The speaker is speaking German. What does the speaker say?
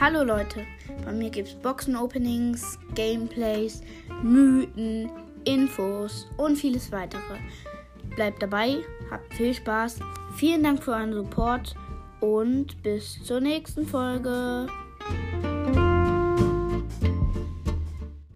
Hallo Leute, bei mir gibt es Boxen-Openings, Gameplays, Mythen, Infos und vieles weitere. Bleibt dabei, habt viel Spaß, vielen Dank für euren Support und bis zur nächsten Folge.